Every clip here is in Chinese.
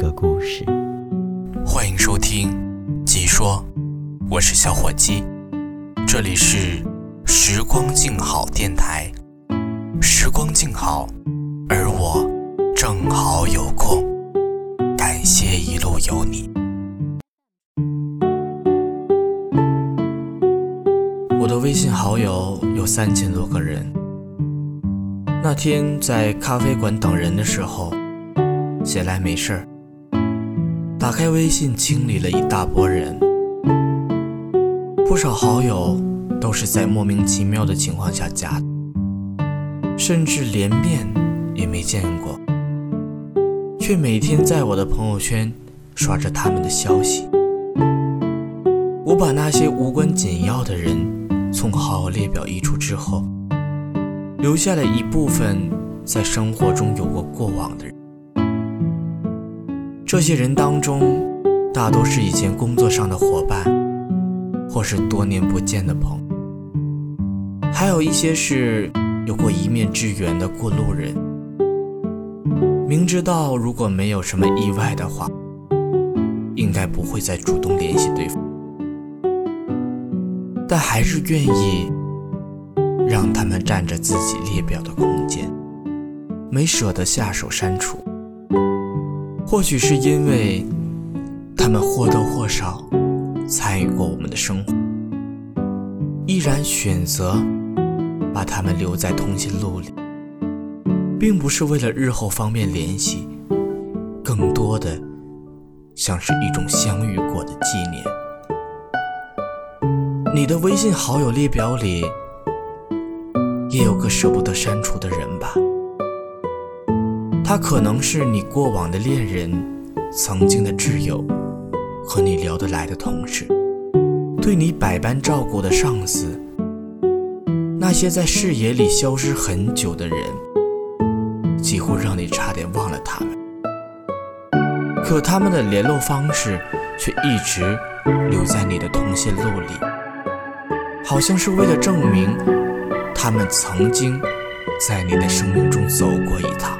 个故事？欢迎收听《即说》，我是小伙鸡，这里是时光静好电台。时光静好，而我正好有空。感谢一路有你。我的微信好友有三千多个人。那天在咖啡馆等人的时候，闲来没事儿，打开微信清理了一大波人，不少好友都是在莫名其妙的情况下加的，甚至连面也没见过，却每天在我的朋友圈刷着他们的消息。我把那些无关紧要的人从好友列表移除之后。留下了一部分在生活中有过过往的人，这些人当中，大多是以前工作上的伙伴，或是多年不见的朋友，还有一些是有过一面之缘的过路人。明知道如果没有什么意外的话，应该不会再主动联系对方，但还是愿意。让他们占着自己列表的空间，没舍得下手删除。或许是因为他们或多或少参与过我们的生活，依然选择把他们留在通讯录里，并不是为了日后方便联系，更多的像是一种相遇过的纪念。你的微信好友列表里。也有个舍不得删除的人吧，他可能是你过往的恋人，曾经的挚友，和你聊得来的同事，对你百般照顾的上司，那些在视野里消失很久的人，几乎让你差点忘了他们。可他们的联络方式却一直留在你的通讯录里，好像是为了证明。他们曾经在你的生命中走过一趟，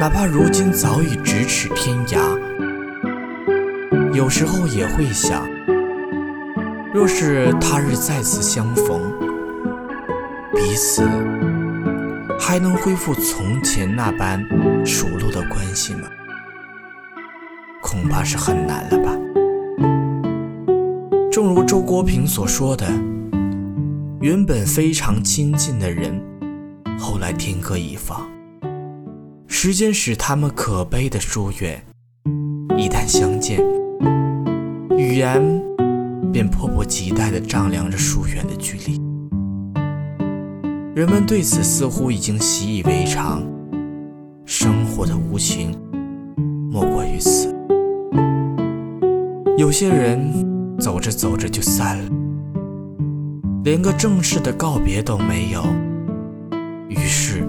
哪怕如今早已咫尺天涯，有时候也会想，若是他日再次相逢，彼此还能恢复从前那般熟络的关系吗？恐怕是很难了吧。正如周国平所说的。原本非常亲近的人，后来天各一方。时间使他们可悲的疏远，一旦相见，语言便迫不及待地丈量着疏远的距离。人们对此似乎已经习以为常，生活的无情莫过于此。有些人走着走着就散了。连个正式的告别都没有，于是，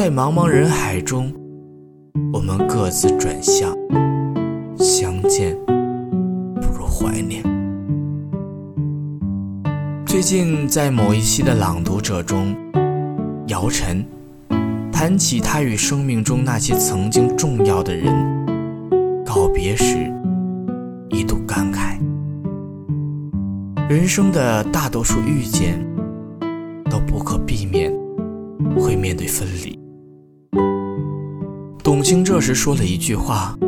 在茫茫人海中，我们各自转向。相见不如怀念。最近在某一期的《朗读者》中，姚晨谈起他与生命中那些曾经重要的人告别时，一度感慨。人生的大多数遇见，都不可避免会面对分离。董卿这时说了一句话，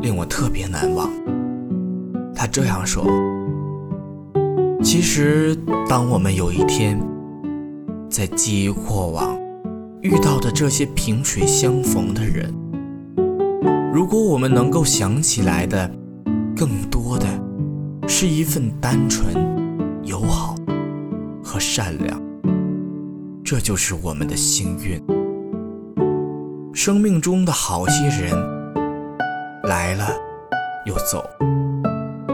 令我特别难忘。他这样说：“其实，当我们有一天在记忆过往遇到的这些萍水相逢的人，如果我们能够想起来的更多的。”是一份单纯、友好和善良，这就是我们的幸运。生命中的好些人来了又走，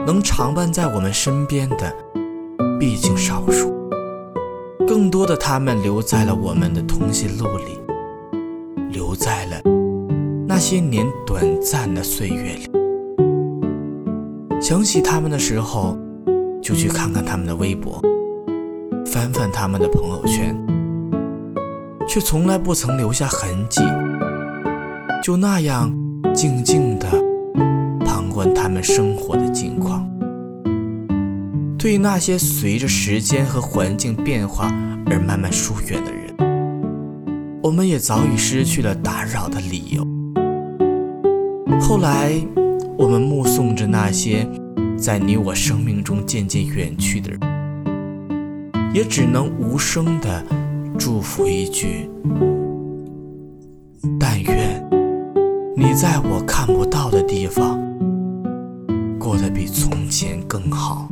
能常伴在我们身边的毕竟少数，更多的他们留在了我们的通讯录里，留在了那些年短暂的岁月里。想起他们的时候，就去看看他们的微博，翻翻他们的朋友圈，却从来不曾留下痕迹，就那样静静的旁观他们生活的近况。对于那些随着时间和环境变化而慢慢疏远的人，我们也早已失去了打扰的理由。后来，我们目送着那些在你我生命中渐渐远去的人，也只能无声的祝福一句：你在我看不到的地方，过得比从前更好。